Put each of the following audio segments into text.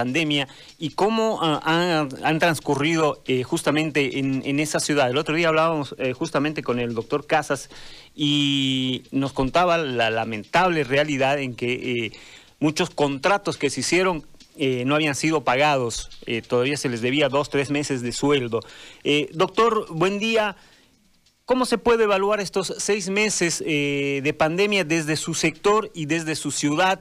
pandemia y cómo ah, han, transcurrido eh, justamente en, esa ciudad. El otro día hablábamos eh, justamente con el doctor Casas y nos contaba la lamentable realidad en que eh, muchos contratos que se hicieron no habían sido pagados, todavía se les debía dos, tres meses de sueldo. doctor, buen día. ¿Cómo se puede evaluar estos seis meses de pandemia desde su sector y desde su ciudad?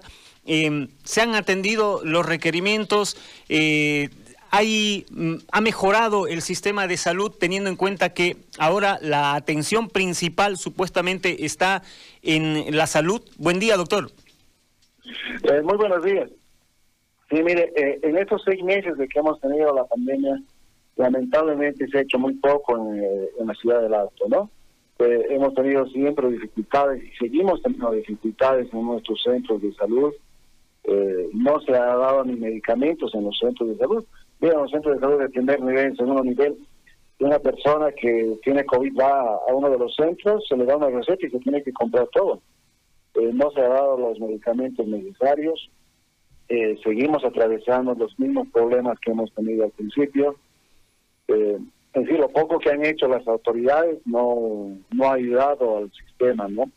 Em, se han atendido los requerimientos, eh, hay, mm, ha mejorado el sistema de salud teniendo en cuenta que ahora la atención principal supuestamente está en la salud. Buen día, doctor. Eh, muy buenos días. Sí, mire, eh, en estos seis meses de que hemos tenido la pandemia, lamentablemente se ha hecho muy poco en, en la ciudad del Alto, ¿no? hemos tenido siempre dificultades y seguimos teniendo dificultades en nuestros centros de salud eh, no se ha dado ni medicamentos en los centros de salud. Mira, en los centros de salud de primer nivel, segundo nivel, una persona que tiene COVID va a uno de los centros, se le da una receta y se tiene que comprar todo. Eh, no se ha dado los medicamentos necesarios. Eh, seguimos atravesando los mismos problemas que hemos tenido al principio. en fin, lo poco que han hecho las autoridades no, no ha ayudado al sistema, ¿no?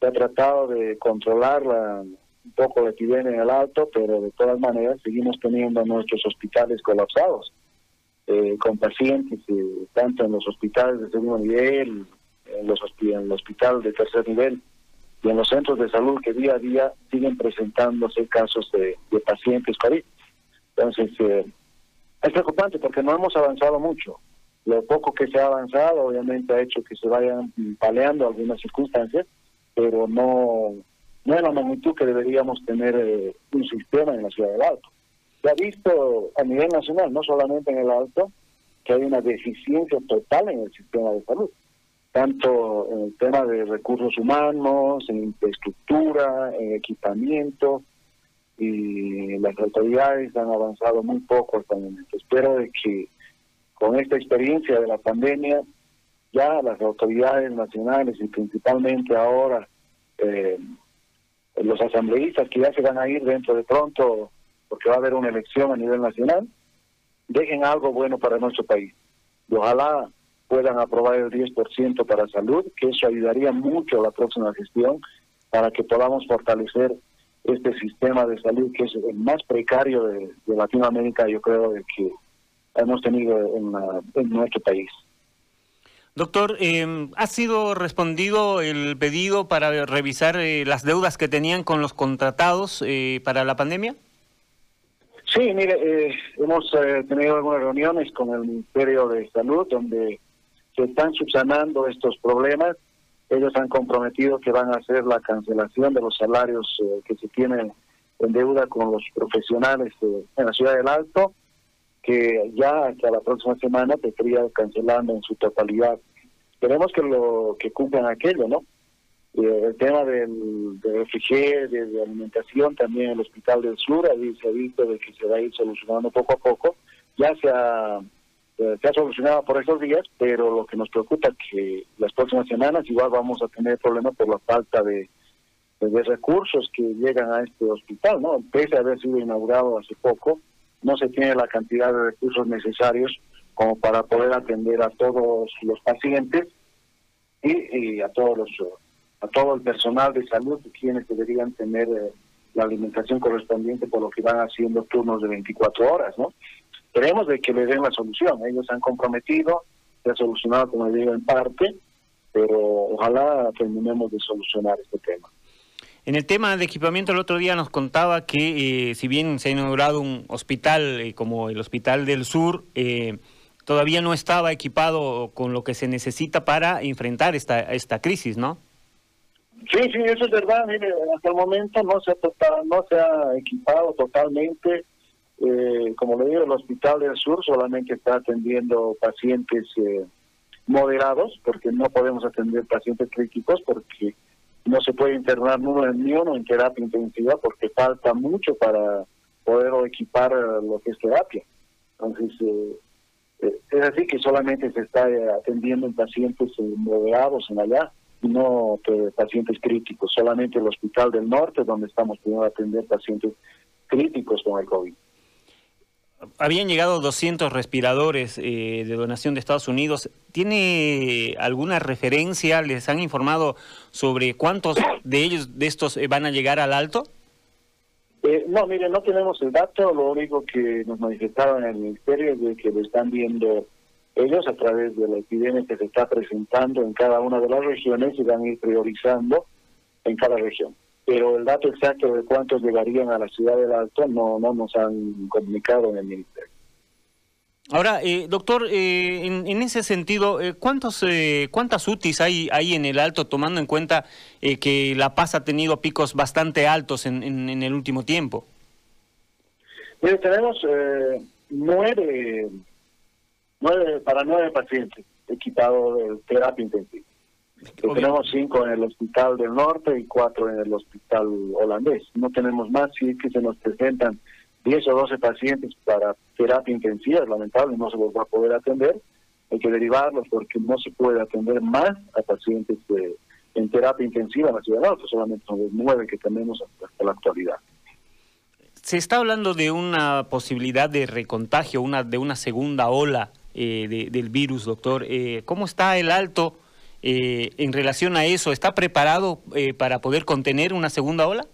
Se ha tratado de controlar la, un poco de epidemia en el alto, pero de todas maneras seguimos teniendo nuestros hospitales colapsados, eh, con pacientes tanto en los hospitales de segundo nivel, en los en el hospital de tercer nivel y en los centros de salud que día a día siguen presentándose casos de, pacientes COVID. Entonces, eh, es preocupante porque no hemos avanzado mucho. Lo poco que se ha avanzado obviamente ha hecho que se vayan paleando algunas circunstancias, pero no no es la magnitud que deberíamos tener eh, un sistema en la ciudad del Alto. Se ha visto a nivel nacional, no solamente en el Alto, que hay una deficiencia total en el sistema de salud, tanto en el tema de recursos humanos, en infraestructura, en equipamiento, y las autoridades han avanzado muy poco hasta el momento. Espero de que con esta experiencia de la pandemia, ya las autoridades nacionales y principalmente ahora eh, los asambleístas que ya se van a ir dentro de pronto, porque va a haber una elección a nivel nacional, dejen algo bueno para nuestro país. Y ojalá puedan aprobar el 10% para salud, que eso ayudaría mucho a la próxima gestión para que podamos fortalecer este sistema de salud que es el más precario de, Latinoamérica, yo creo, que hemos tenido en, en nuestro país. Doctor, eh, ¿ha sido respondido el pedido para revisar eh, las deudas que tenían con los contratados eh, para la pandemia? Sí, mire, eh, hemos tenido algunas reuniones con el Ministerio de Salud donde se están subsanando estos problemas. Ellos han comprometido que van a hacer la cancelación de los salarios que se tienen en deuda con los profesionales en la ciudad del Alto que ya hasta la próxima semana estaría cancelando en su totalidad. Queremos que lo que cumplan aquello, ¿no? el tema del, de refrigerio, de, alimentación, también el Hospital del Sur, ahí se ha visto de que se va a ir solucionando poco a poco. Ya se ha, eh, se ha solucionado por estos días, pero lo que nos preocupa es que las próximas semanas igual vamos a tener problemas por la falta de, de recursos que llegan a este hospital, ¿no? Pese a haber sido inaugurado hace poco, no se tiene la cantidad de recursos necesarios como para poder atender a todos los pacientes y, a todos los a todo el personal de salud quienes deberían tener eh, la alimentación correspondiente por lo que van haciendo turnos de 24 horas, ¿no? Queremos de que le den la solución. Ellos han comprometido, se ha solucionado, como digo, en parte, pero ojalá terminemos de solucionar este tema. En el tema de equipamiento, el otro día nos contaba que eh, si bien se ha inaugurado un hospital eh, como el Hospital del Sur, eh, todavía no estaba equipado con lo que se necesita para enfrentar esta, esta crisis, ¿no? Sí, sí, eso es verdad. Mire, hasta el momento no se ha, no se ha equipado totalmente. como le digo, el Hospital del Sur solamente está atendiendo pacientes moderados, porque no podemos atender pacientes críticos, porque no se puede internar ni uno en terapia intensiva porque falta mucho para poder equipar lo que es terapia. Entonces, eh, eh, es así que solamente se está eh, atendiendo en pacientes moderados en allá y no pacientes críticos, solamente el Hospital del Norte donde estamos pudiendo atender pacientes críticos con el COVID. Habían llegado 200 respiradores eh, de donación de Estados Unidos. ¿Tiene alguna referencia? ¿Les han informado sobre cuántos de ellos, de estos, eh, van a llegar al alto? Eh, no, mire, no tenemos el dato. Lo único que nos manifestaron en el ministerio es de que lo están viendo ellos a través de la epidemia que se está presentando en cada una de las regiones y van a ir priorizando en cada región pero el dato exacto de cuántos llegarían a la ciudad del Alto no, no nos han comunicado en el Ministerio. Ahora, eh, doctor, eh, en, ese sentido, eh, ¿cuántos, ¿cuántas UTIs hay ahí en el Alto, tomando en cuenta que La Paz ha tenido picos bastante altos en, en, el último tiempo? Mire, tenemos nueve, nueve, para nueve pacientes equipados de terapia intensiva. Tenemos cinco en el Hospital del Norte y cuatro en el Hospital Holandés. No tenemos más, si es que se nos presentan 10 o 12 pacientes para terapia intensiva, es lamentable, no se los va a poder atender. Hay que derivarlos porque no se puede atender más a pacientes en terapia intensiva en la ciudad de solamente son los nueve que tenemos hasta la actualidad. Se está hablando de una posibilidad de recontagio, una de una segunda ola eh, del virus, doctor. Eh, ¿Cómo está el alto? Eh, en relación a eso? ¿Está preparado eh, para poder contener una segunda ola?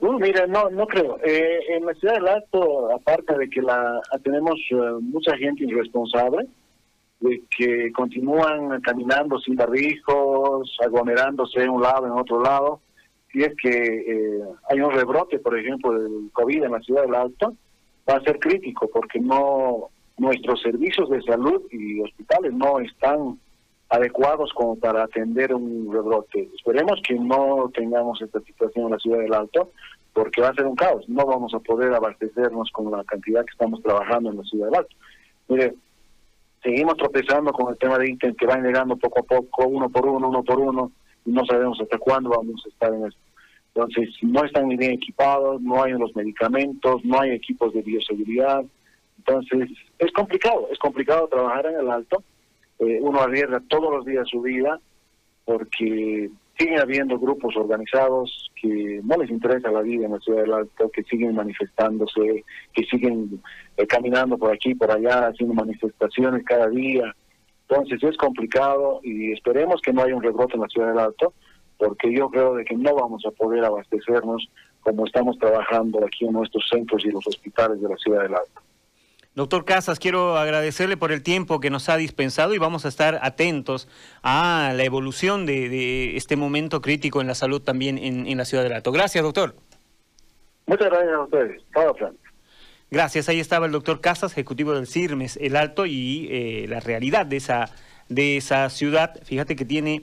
Uh, mira, no, no creo. Eh, en la ciudad del Alto, aparte de que la tenemos eh, mucha gente irresponsable, de que continúan caminando sin barbijos, aglomerándose de un lado en otro lado, si es que hay un rebrote, por ejemplo, del COVID en la ciudad del Alto, va a ser crítico porque no nuestros servicios de salud y hospitales no están adecuados como para atender un rebrote. Esperemos que no tengamos esta situación en la ciudad del Alto, porque va a ser un caos. No vamos a poder abastecernos con la cantidad que estamos trabajando en la ciudad del Alto. Mire, seguimos tropezando con el tema de ítems que van llegando poco a poco, uno por uno, uno por uno, y no sabemos hasta cuándo vamos a estar en esto. Entonces, no están bien equipados, no hay los medicamentos, no hay equipos de bioseguridad. Entonces, es complicado, es complicado trabajar en el alto eh, uno arriesga todos los días su vida porque sigue habiendo grupos organizados que no les interesa la vida en la ciudad del Alto, que siguen manifestándose, que siguen eh, caminando por aquí, por allá, haciendo manifestaciones cada día. Entonces es complicado y esperemos que no haya un rebrote en la ciudad del Alto, porque yo creo de que no vamos a poder abastecernos como estamos trabajando aquí en nuestros centros y los hospitales de la ciudad del Alto. Doctor Casas, quiero agradecerle por el tiempo que nos ha dispensado y vamos a estar atentos a la evolución de, este momento crítico en la salud también en, la ciudad de Alto. Gracias, doctor. Muchas gracias a ustedes. Gracias. Ahí estaba el doctor Casas, ejecutivo del CIRMES, el Alto, y eh, la realidad de esa, de esa ciudad. Fíjate que tiene